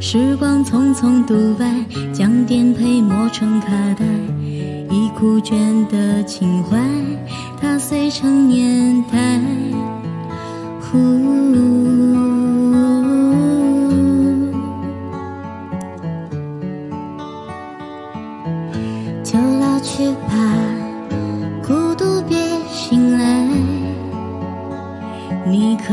时光匆匆独白，将颠沛磨成卡带，已枯卷的情怀，踏碎成年代。呼，就老去吧，孤独别醒来，你可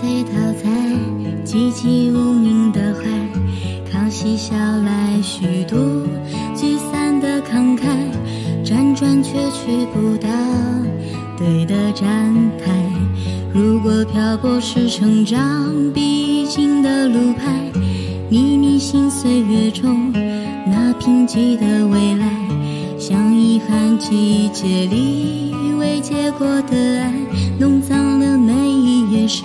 醉倒在寂寂无名的怀，靠嬉笑来虚度聚散的慷慨，辗转却去不到对的站台。如果漂泊是成长必经的路牌，秘密心岁月中那贫瘠的未来，像遗憾季节里未结果的爱，弄脏了每。一页诗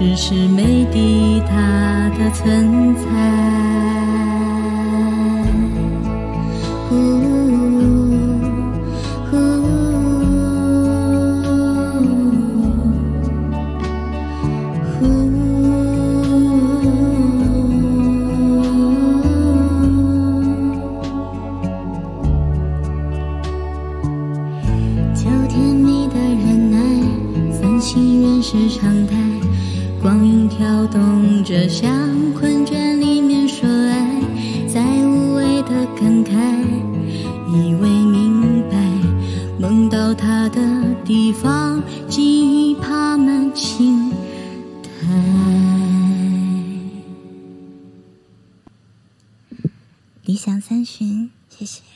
只是没抵达的存在。秋天你的忍耐，繁星原是常态。光影跳动着，像困倦里面说爱，在无谓的感慨，以为明白，梦到他的地方，记忆爬满青苔。理想三旬，谢谢。